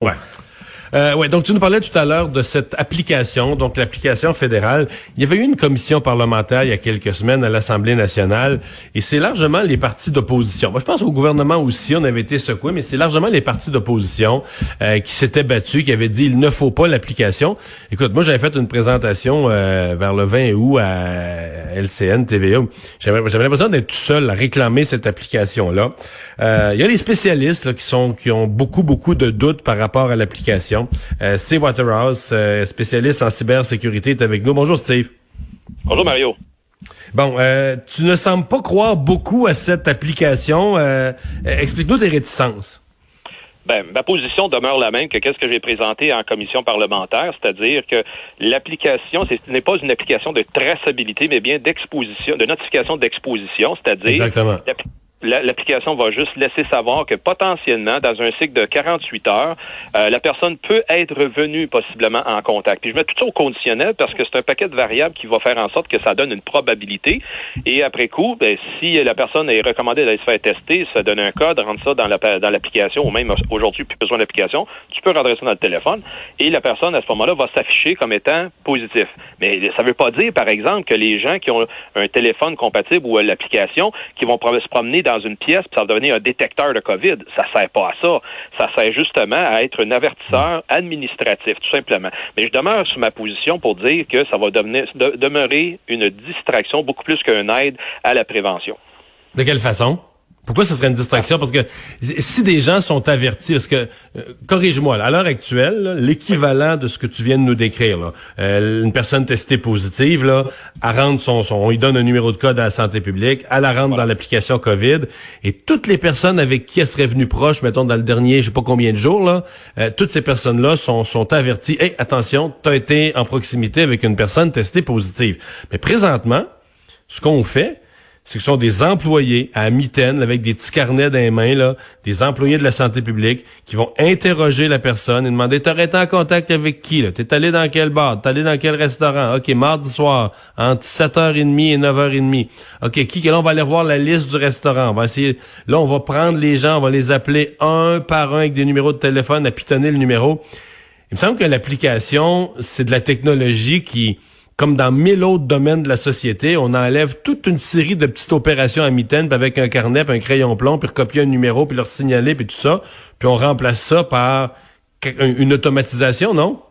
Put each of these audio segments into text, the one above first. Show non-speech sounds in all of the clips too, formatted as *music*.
喂。Euh, ouais, donc tu nous parlais tout à l'heure de cette application, donc l'application fédérale. Il y avait eu une commission parlementaire il y a quelques semaines à l'Assemblée nationale, et c'est largement les partis d'opposition. Moi, je pense au gouvernement aussi, on avait été secoué, mais c'est largement les partis d'opposition euh, qui s'étaient battus, qui avaient dit il ne faut pas l'application. Écoute, moi j'avais fait une présentation euh, vers le 20 août à LCN TVA. J'avais l'impression d'être tout seul à réclamer cette application-là. Euh, il y a des spécialistes là, qui sont qui ont beaucoup beaucoup de doutes par rapport à l'application. Euh, Steve Waterhouse, euh, spécialiste en cybersécurité, est avec nous. Bonjour Steve. Bonjour Mario. Bon, euh, tu ne sembles pas croire beaucoup à cette application. Explique-nous tes réticences. Ben, ma position demeure la même que qu'est-ce que j'ai présenté en commission parlementaire, c'est-à-dire que l'application, ce n'est pas une application de traçabilité, mais bien d'exposition, de notification d'exposition, c'est-à-dire l'application va juste laisser savoir que potentiellement, dans un cycle de 48 heures, euh, la personne peut être revenue possiblement en contact. Puis je mets tout ça au conditionnel parce que c'est un paquet de variables qui va faire en sorte que ça donne une probabilité. Et après coup, ben, si la personne est recommandée d'aller se faire tester, ça donne un code, rentre ça dans l'application, la, ou même aujourd'hui, plus besoin d'application, tu peux rentrer ça dans le téléphone, et la personne, à ce moment-là, va s'afficher comme étant positif. Mais ça ne veut pas dire, par exemple, que les gens qui ont un téléphone compatible ou l'application, qui vont se promener dans une pièce, puis ça va devenir un détecteur de COVID. Ça sert pas à ça. Ça sert justement à être un avertisseur administratif, tout simplement. Mais je demeure sur ma position pour dire que ça va demeurer une distraction beaucoup plus qu'une aide à la prévention. De quelle façon? Pourquoi ce serait une distraction? Parce que si des gens sont avertis, parce que, euh, corrige-moi, à l'heure actuelle, l'équivalent de ce que tu viens de nous décrire, euh, une personne testée positive, là, elle rentre son, son, on lui donne un numéro de code à la santé publique, elle la rentre dans l'application COVID, et toutes les personnes avec qui elle serait venue proche, mettons dans le dernier, je sais pas combien de jours, euh, toutes ces personnes-là sont, sont averties, hey, attention, tu as été en proximité avec une personne testée positive. Mais présentement, ce qu'on fait, c'est que ce sont des employés à mitaine avec des petits carnets dans les mains, là, des employés de la santé publique qui vont interroger la personne et demander T'aurais été en contact avec qui? T'es allé dans quel bar? T'es allé dans quel restaurant? OK, mardi soir, entre 7h30 et 9h30. OK, qui là, on va aller voir la liste du restaurant. On va essayer. Là, on va prendre les gens, on va les appeler un par un avec des numéros de téléphone, à pitonner le numéro. Il me semble que l'application, c'est de la technologie qui comme dans mille autres domaines de la société, on enlève toute une série de petites opérations à mitaine, avec un carnet, puis un crayon plomb, puis recopier un numéro, puis leur signaler, puis tout ça, puis on remplace ça par une automatisation, non?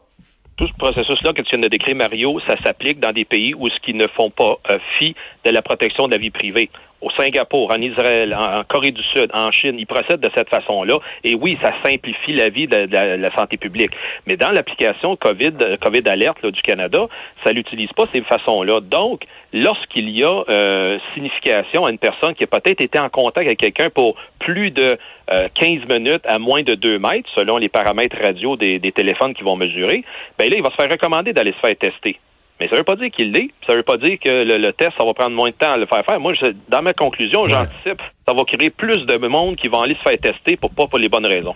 Tout ce processus-là que tu viens de décrire, Mario, ça s'applique dans des pays où ce qui ne font pas euh, fi de la protection de la vie privée au Singapour, en Israël, en, Corée du Sud, en Chine, ils procèdent de cette façon-là. Et oui, ça simplifie la vie de, la, santé publique. Mais dans l'application COVID, COVID Alert du Canada, ça l'utilise pas ces façons-là. Donc, lorsqu'il y a euh, signification à une personne qui a peut-être été en contact avec quelqu'un pour plus de 15 euh, minutes à moins de 2 mètres, selon les paramètres radio des, des téléphones qui vont mesurer, ben là, il va se faire recommander d'aller se faire tester. Mais ça ne veut pas dire qu'il l'est. Ça ne veut pas dire que le, test, ça va prendre moins de temps à le faire faire. Moi, je, dans ma conclusion, j'anticipe, ça va créer plus de monde qui vont aller se faire tester pour pas pour les bonnes raisons.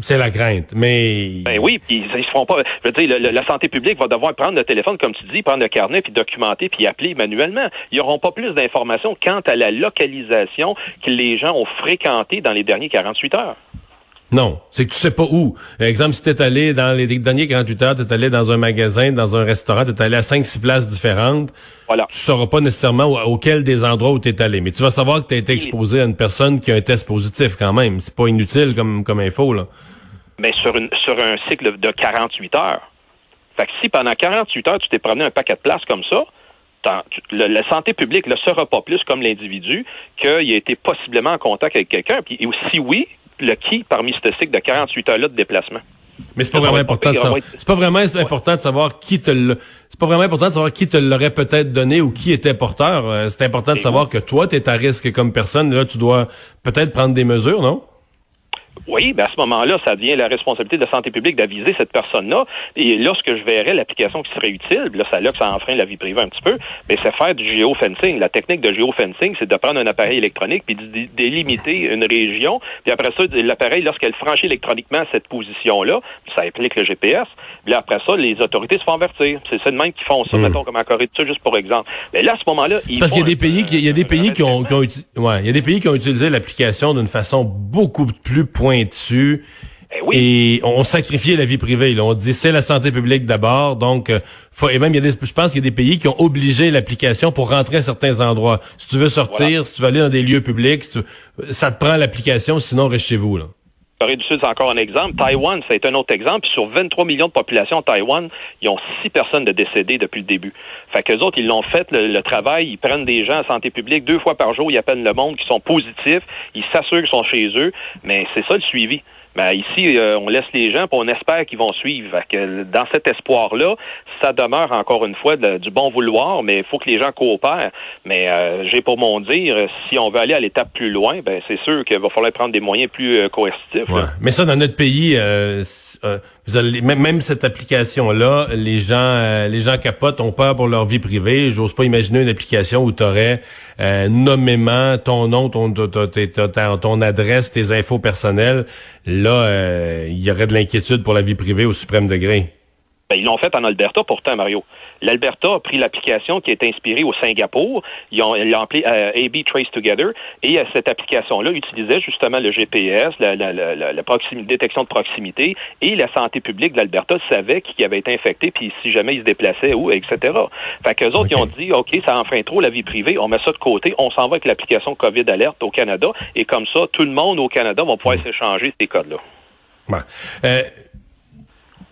C'est la crainte, mais... Ben oui, puis ils se font pas... Je veux dire, la santé publique va devoir prendre le téléphone, comme tu dis, prendre le carnet, puis documenter, puis appeler manuellement. Ils n'auront pas plus d'informations quant à la localisation que les gens ont fréquenté dans les derniers 48 heures. Non, c'est que tu sais pas où. Exemple, si t'es allé dans les derniers 48 heures, t'es allé dans un magasin, dans un restaurant, t'es allé à 5-6 places différentes, voilà. tu sauras pas nécessairement auquel des endroits où t'es allé. Mais tu vas savoir que t'as été exposé à une personne qui a un test positif quand même. C'est pas inutile comme, comme info, là. Mais sur, une, sur un cycle de 48 heures. Fait que si pendant 48 heures, tu t'es promené un paquet de places comme ça, la santé publique ne sera pas plus comme l'individu qu'il a été possiblement en contact avec quelqu'un. Puis si oui, le qui parmi ce cycle de 48 heures-là de déplacement. Mais c'est pas vraiment important de savoir. C'est pas vraiment important de savoir qui te le. C'est pas vraiment important de savoir qui te l'aurait peut-être donné ou qui était porteur. Euh, c'est important de savoir que toi, tu es à risque comme personne. Là, tu dois peut-être prendre des mesures, non? Oui, ben à ce moment-là, ça devient la responsabilité de la santé publique d'aviser cette personne-là. Et lorsque je verrais l'application qui serait utile, là, ça là que ça enfreint la vie privée un petit peu, mais c'est faire du géofencing. La technique de géofencing, c'est de prendre un appareil électronique puis de délimiter une région, puis après ça, l'appareil, lorsqu'elle franchit électroniquement cette position-là, ça implique le GPS, puis après ça, les autorités se font avertir. C'est ça de même qui font ça, hmm. mettons, comme en Corée du Sud, juste pour exemple. Mais là, à ce moment-là, Parce qu'il y a des pays qui, il y a des pays qui ont, qui ont, ouais, il y a des pays qui ont utilisé l'application d'une façon beaucoup plus dessus. Eh et on sacrifiait la vie privée. Là. On dit c'est la santé publique d'abord. Donc, euh, faut, et même il y a des, je pense qu'il y a des pays qui ont obligé l'application pour rentrer à certains endroits. Si tu veux sortir, si tu veux aller dans des lieux publics, ça te prend l'application, sinon reste chez vous. Là. Corée du Sud, c'est encore un exemple. Taïwan, c'est un autre exemple. sur 23 millions de population, Taïwan, ils ont six personnes de décédées depuis le début. Fait qu'eux autres, ils l'ont fait, le, travail. Ils prennent des gens en santé publique deux fois par jour. Ils appellent le monde qui sont positifs. Ils s'assurent qu'ils sont chez eux. Mais c'est ça le suivi. Ben, ici, euh, on laisse les gens, puis on espère qu'ils vont suivre. Que dans cet espoir-là, ça demeure encore une fois du bon vouloir, mais il faut que les gens coopèrent. Mais euh, j'ai pour mon dire, si on veut aller à l'étape plus loin, ben c'est sûr qu'il va falloir prendre des moyens plus euh, coercitifs. Mais ça, dans notre pays, allez, même, cette application-là, les gens, les gens capotent, ont peur pour leur vie privée. J'ose pas imaginer une application où tu aurais nommément ton nom, ton, ton, ton adresse, tes infos personnelles là, euh, il y aurait de l'inquiétude pour la vie privée au suprême degré. Ben, ils l'ont fait en Alberta pourtant, Mario. L'Alberta a pris l'application qui est inspirée au Singapour. Ils l'ont appelée euh, AB Trace Together. Et euh, cette application-là utilisait justement le GPS, la, la, la, la détection de proximité. Et la santé publique de l'Alberta savait qui avait été infecté, puis si jamais il se déplaçait, où, etc. Fait qu'eux autres, ils ont dit, OK, ça enfreint trop la vie privée, on met ça de côté, on s'en va avec l'application COVID Alerte au Canada. Et comme ça, tout le monde au Canada va pouvoir s'échanger ces codes-là. Euh,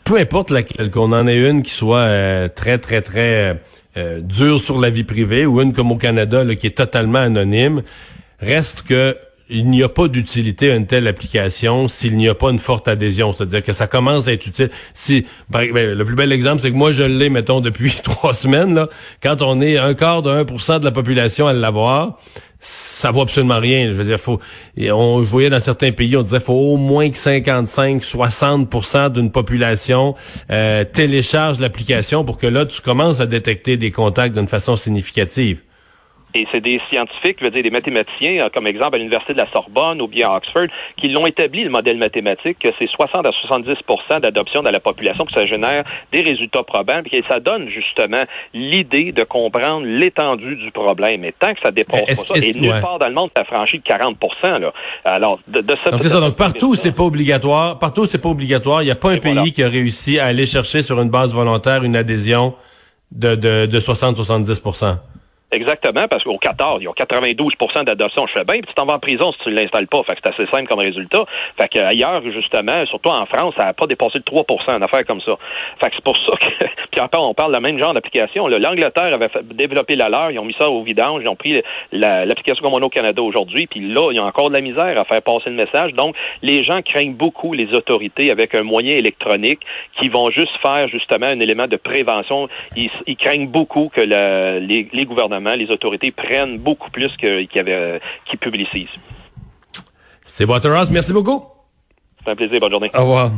peu importe laquelle, qu'on en ait une qui soit euh, très, très, très euh, dure sur la vie privée ou une comme au Canada là, qui est totalement anonyme, reste que il n'y a pas d'utilité à une telle application s'il n'y a pas une forte adhésion. C'est-à-dire que ça commence à être utile. Si, ben, le plus bel exemple, c'est que moi, je l'ai, mettons, depuis *laughs* trois semaines. Là, quand on est un quart de 1% de la population à l'avoir, ça vaut absolument rien. Je veux dire, faut, on, je dans certains pays, on disait faut au moins que 55, 60% d'une population euh, télécharge l'application pour que là, tu commences à détecter des contacts d'une façon significative. Et c'est des scientifiques, je veux dire des mathématiciens, euh, comme exemple à l'Université de la Sorbonne ou bien à Oxford, qui l'ont établi, le modèle mathématique, que c'est 60 à 70% d'adoption de la population, que ça génère des résultats probants, et ça donne justement l'idée de comprendre l'étendue du problème. Et tant que ça dépasse pas ça, et nulle part dans le monde, ça franchit 40 là. Alors, de, de donc, c'est ça. Donc, partout, c'est pas obligatoire. Partout, c'est pas obligatoire. Il n'y a pas un pays qui a réussi à aller chercher sur une base volontaire une adhésion de, de, de 60-70 Exactement, parce qu'au 14, ils ont 92% d'adoption. Je fais bien, puis tu t'en vas en prison si tu ne l'installes pas. Fait que c'est assez simple comme résultat. Fait qu'ailleurs, justement, surtout en France, ça n'a pas dépassé le 3 une affaire comme ça. Fait que c'est pour *laughs* ça que, puis encore, on parle de même genre d'application. L'Angleterre avait développé la leur, ils ont mis ça au vidange, ils ont pris l'application comme on au Canada aujourd'hui, puis là, il y a encore de la misère à faire passer le message. Donc, les gens craignent beaucoup les autorités avec un moyen électronique qui vont juste faire justement un élément de prévention. Ils, craignent beaucoup que les gouvernements les autorités prennent beaucoup plus qu'ils euh, publicisent. C'est Waterhouse, merci beaucoup. C'est un plaisir, bonne journée. Au revoir.